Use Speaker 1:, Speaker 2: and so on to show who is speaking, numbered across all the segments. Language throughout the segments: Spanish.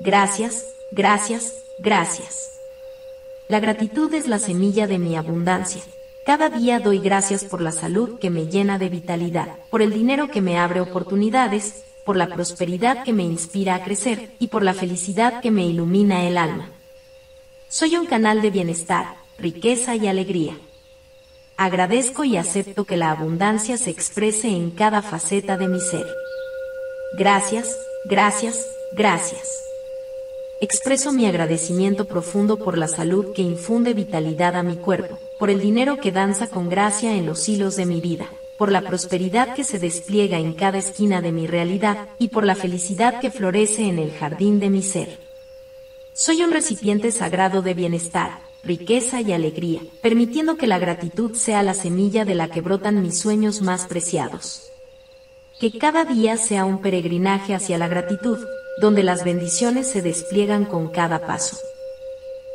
Speaker 1: Gracias, gracias, gracias. La gratitud es la semilla de mi abundancia. Cada día doy gracias por la salud que me llena de vitalidad, por el dinero que me abre oportunidades, por la prosperidad que me inspira a crecer y por la felicidad que me ilumina el alma. Soy un canal de bienestar, riqueza y alegría. Agradezco y acepto que la abundancia se exprese en cada faceta de mi ser. Gracias, gracias, gracias. Expreso mi agradecimiento profundo por la salud que infunde vitalidad a mi cuerpo, por el dinero que danza con gracia en los hilos de mi vida, por la prosperidad que se despliega en cada esquina de mi realidad y por la felicidad que florece en el jardín de mi ser. Soy un recipiente sagrado de bienestar, riqueza y alegría, permitiendo que la gratitud sea la semilla de la que brotan mis sueños más preciados. Que cada día sea un peregrinaje hacia la gratitud, donde las bendiciones se despliegan con cada paso.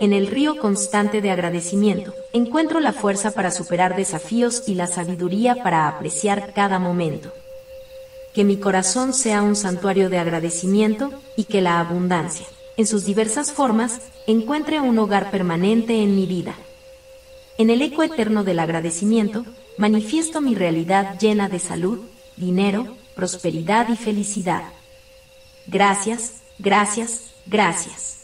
Speaker 1: En el río constante de agradecimiento, encuentro la fuerza para superar desafíos y la sabiduría para apreciar cada momento. Que mi corazón sea un santuario de agradecimiento y que la abundancia, en sus diversas formas, encuentre un hogar permanente en mi vida. En el eco eterno del agradecimiento, manifiesto mi realidad llena de salud, dinero, prosperidad y felicidad. Gracias, gracias, gracias.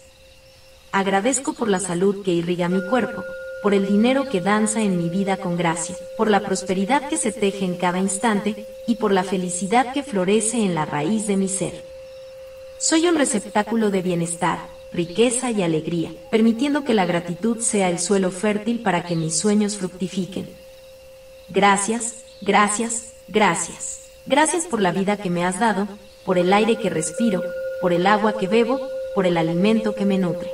Speaker 1: Agradezco por la salud que irriga mi cuerpo, por el dinero que danza en mi vida con gracia, por la prosperidad que se teje en cada instante y por la felicidad que florece en la raíz de mi ser. Soy un receptáculo de bienestar, riqueza y alegría, permitiendo que la gratitud sea el suelo fértil para que mis sueños fructifiquen. Gracias, gracias, gracias. Gracias por la vida que me has dado, por el aire que respiro, por el agua que bebo, por el alimento que me nutre.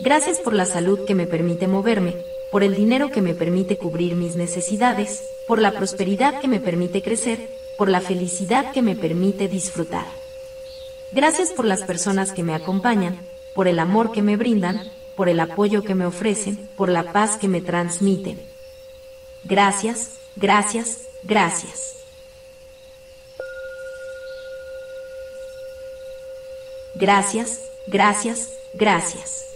Speaker 1: Gracias por la salud que me permite moverme, por el dinero que me permite cubrir mis necesidades, por la prosperidad que me permite crecer, por la felicidad que me permite disfrutar. Gracias por las personas que me acompañan, por el amor que me brindan, por el apoyo que me ofrecen, por la paz que me transmiten. Gracias, gracias, gracias. Gracias, gracias, gracias.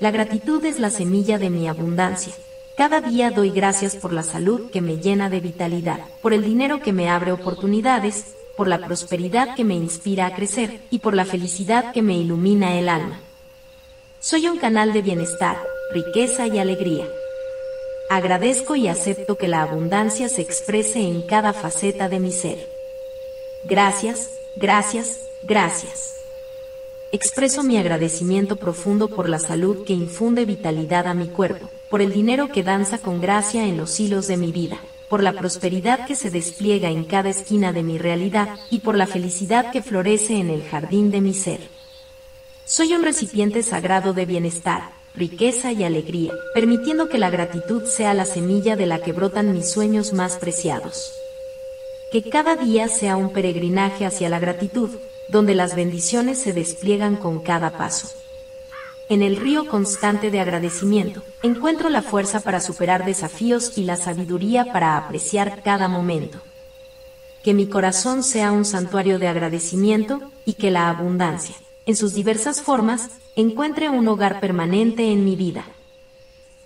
Speaker 1: La gratitud es la semilla de mi abundancia. Cada día doy gracias por la salud que me llena de vitalidad, por el dinero que me abre oportunidades, por la prosperidad que me inspira a crecer y por la felicidad que me ilumina el alma. Soy un canal de bienestar, riqueza y alegría. Agradezco y acepto que la abundancia se exprese en cada faceta de mi ser. Gracias, gracias, gracias. Expreso mi agradecimiento profundo por la salud que infunde vitalidad a mi cuerpo, por el dinero que danza con gracia en los hilos de mi vida, por la prosperidad que se despliega en cada esquina de mi realidad y por la felicidad que florece en el jardín de mi ser. Soy un recipiente sagrado de bienestar, riqueza y alegría, permitiendo que la gratitud sea la semilla de la que brotan mis sueños más preciados. Que cada día sea un peregrinaje hacia la gratitud, donde las bendiciones se despliegan con cada paso en el río constante de agradecimiento, encuentro la fuerza para superar desafíos y la sabiduría para apreciar cada momento. Que mi corazón sea un santuario de agradecimiento y que la abundancia, en sus diversas formas, encuentre un hogar permanente en mi vida.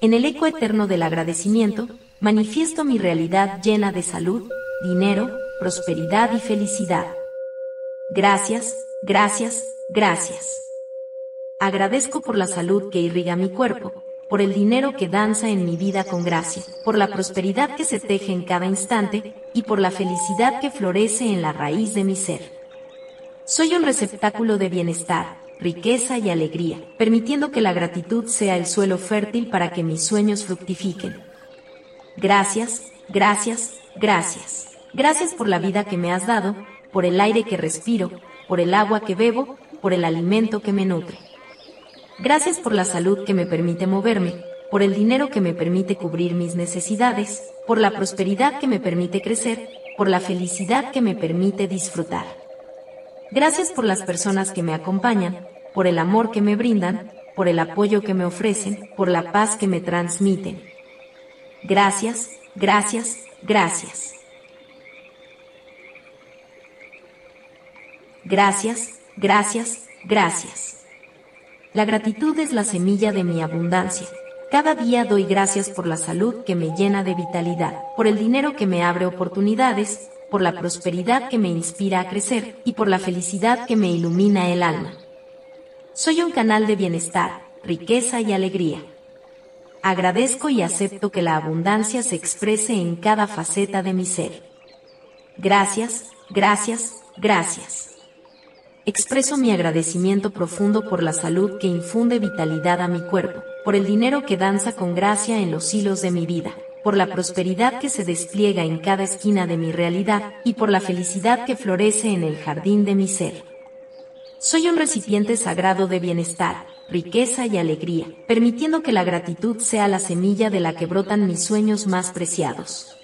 Speaker 1: En el eco eterno del agradecimiento, manifiesto mi realidad llena de salud, dinero, prosperidad y felicidad. Gracias, gracias, gracias. Agradezco por la salud que irriga mi cuerpo, por el dinero que danza en mi vida con gracia, por la prosperidad que se teje en cada instante y por la felicidad que florece en la raíz de mi ser. Soy un receptáculo de bienestar, riqueza y alegría, permitiendo que la gratitud sea el suelo fértil para que mis sueños fructifiquen. Gracias, gracias, gracias. Gracias por la vida que me has dado, por el aire que respiro, por el agua que bebo, por el alimento que me nutre. Gracias por la salud que me permite moverme, por el dinero que me permite cubrir mis necesidades, por la prosperidad que me permite crecer, por la felicidad que me permite disfrutar. Gracias por las personas que me acompañan, por el amor que me brindan, por el apoyo que me ofrecen, por la paz que me transmiten. Gracias, gracias, gracias. Gracias, gracias, gracias. La gratitud es la semilla de mi abundancia. Cada día doy gracias por la salud que me llena de vitalidad, por el dinero que me abre oportunidades, por la prosperidad que me inspira a crecer y por la felicidad que me ilumina el alma. Soy un canal de bienestar, riqueza y alegría. Agradezco y acepto que la abundancia se exprese en cada faceta de mi ser. Gracias, gracias, gracias. Expreso mi agradecimiento profundo por la salud que infunde vitalidad a mi cuerpo, por el dinero que danza con gracia en los hilos de mi vida, por la prosperidad que se despliega en cada esquina de mi realidad y por la felicidad que florece en el jardín de mi ser. Soy un recipiente sagrado de bienestar, riqueza y alegría, permitiendo que la gratitud sea la semilla de la que brotan mis sueños más preciados.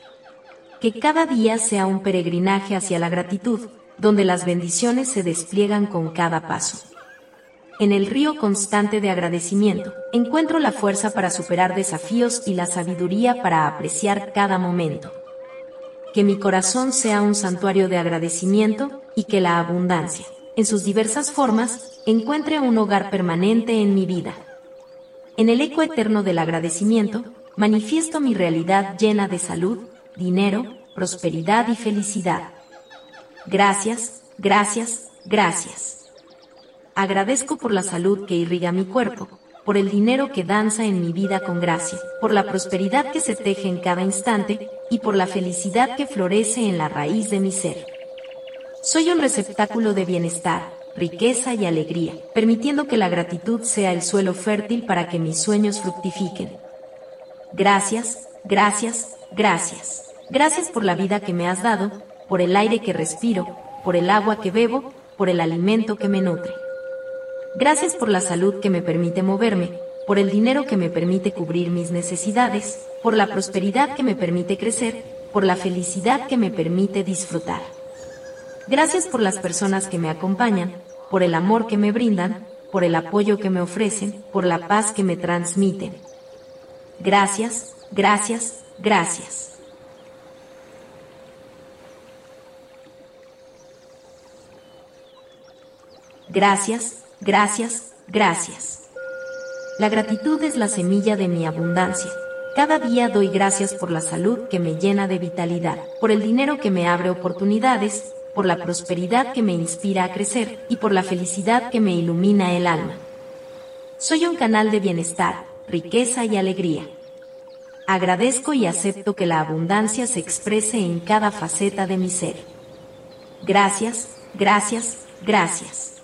Speaker 1: Que cada día sea un peregrinaje hacia la gratitud, donde las bendiciones se despliegan con cada paso en el río constante de agradecimiento, encuentro la fuerza para superar desafíos y la sabiduría para apreciar cada momento. Que mi corazón sea un santuario de agradecimiento y que la abundancia, en sus diversas formas, encuentre un hogar permanente en mi vida. En el eco eterno del agradecimiento, manifiesto mi realidad llena de salud, dinero, prosperidad y felicidad. Gracias, gracias, gracias. Agradezco por la salud que irriga mi cuerpo, por el dinero que danza en mi vida con gracia, por la prosperidad que se teje en cada instante y por la felicidad que florece en la raíz de mi ser. Soy un receptáculo de bienestar, riqueza y alegría, permitiendo que la gratitud sea el suelo fértil para que mis sueños fructifiquen. Gracias, gracias, gracias. Gracias por la vida que me has dado, por el aire que respiro, por el agua que bebo, por el alimento que me nutre. Gracias por la salud que me permite moverme, por el dinero que me permite cubrir mis necesidades, por la prosperidad que me permite crecer, por la felicidad que me permite disfrutar. Gracias por las personas que me acompañan, por el amor que me brindan, por el apoyo que me ofrecen, por la paz que me transmiten. Gracias, gracias, gracias. Gracias, Gracias, gracias. La gratitud es la semilla de mi abundancia. Cada día doy gracias por la salud que me llena de vitalidad, por el dinero que me abre oportunidades, por la prosperidad que me inspira a crecer y por la felicidad que me ilumina el alma. Soy un canal de bienestar, riqueza y alegría. Agradezco y acepto que la abundancia se exprese en cada faceta de mi ser. Gracias, gracias, gracias.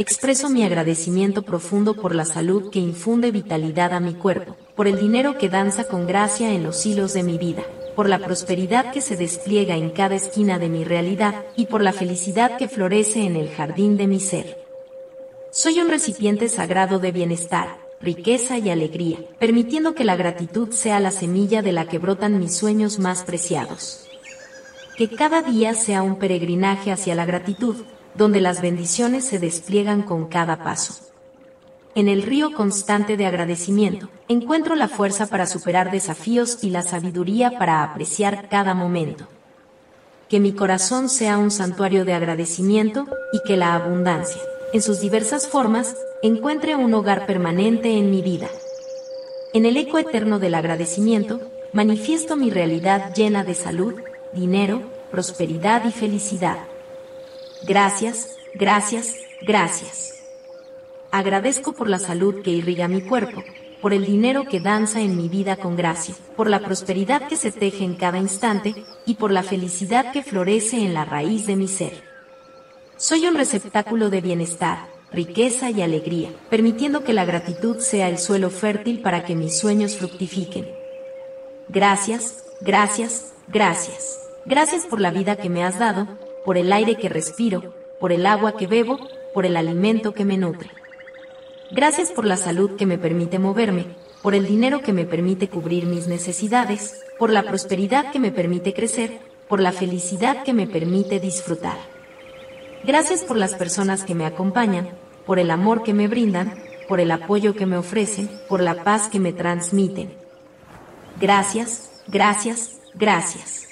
Speaker 1: Expreso mi agradecimiento profundo por la salud que infunde vitalidad a mi cuerpo, por el dinero que danza con gracia en los hilos de mi vida, por la prosperidad que se despliega en cada esquina de mi realidad y por la felicidad que florece en el jardín de mi ser. Soy un recipiente sagrado de bienestar, riqueza y alegría, permitiendo que la gratitud sea la semilla de la que brotan mis sueños más preciados. Que cada día sea un peregrinaje hacia la gratitud, donde las bendiciones se despliegan con cada paso. En el río constante de agradecimiento, encuentro la fuerza para superar desafíos y la sabiduría para apreciar cada momento. Que mi corazón sea un santuario de agradecimiento y que la abundancia, en sus diversas formas, encuentre un hogar permanente en mi vida. En el eco eterno del agradecimiento, manifiesto mi realidad llena de salud, dinero, prosperidad y felicidad. Gracias, gracias, gracias. Agradezco por la salud que irriga mi cuerpo, por el dinero que danza en mi vida con gracia, por la prosperidad que se teje en cada instante y por la felicidad que florece en la raíz de mi ser. Soy un receptáculo de bienestar, riqueza y alegría, permitiendo que la gratitud sea el suelo fértil para que mis sueños fructifiquen. Gracias, gracias, gracias. Gracias por la vida que me has dado por el aire que respiro, por el agua que bebo, por el alimento que me nutre. Gracias por la salud que me permite moverme, por el dinero que me permite cubrir mis necesidades, por la prosperidad que me permite crecer, por la felicidad que me permite disfrutar. Gracias por las personas que me acompañan, por el amor que me brindan, por el apoyo que me ofrecen, por la paz que me transmiten. Gracias, gracias, gracias.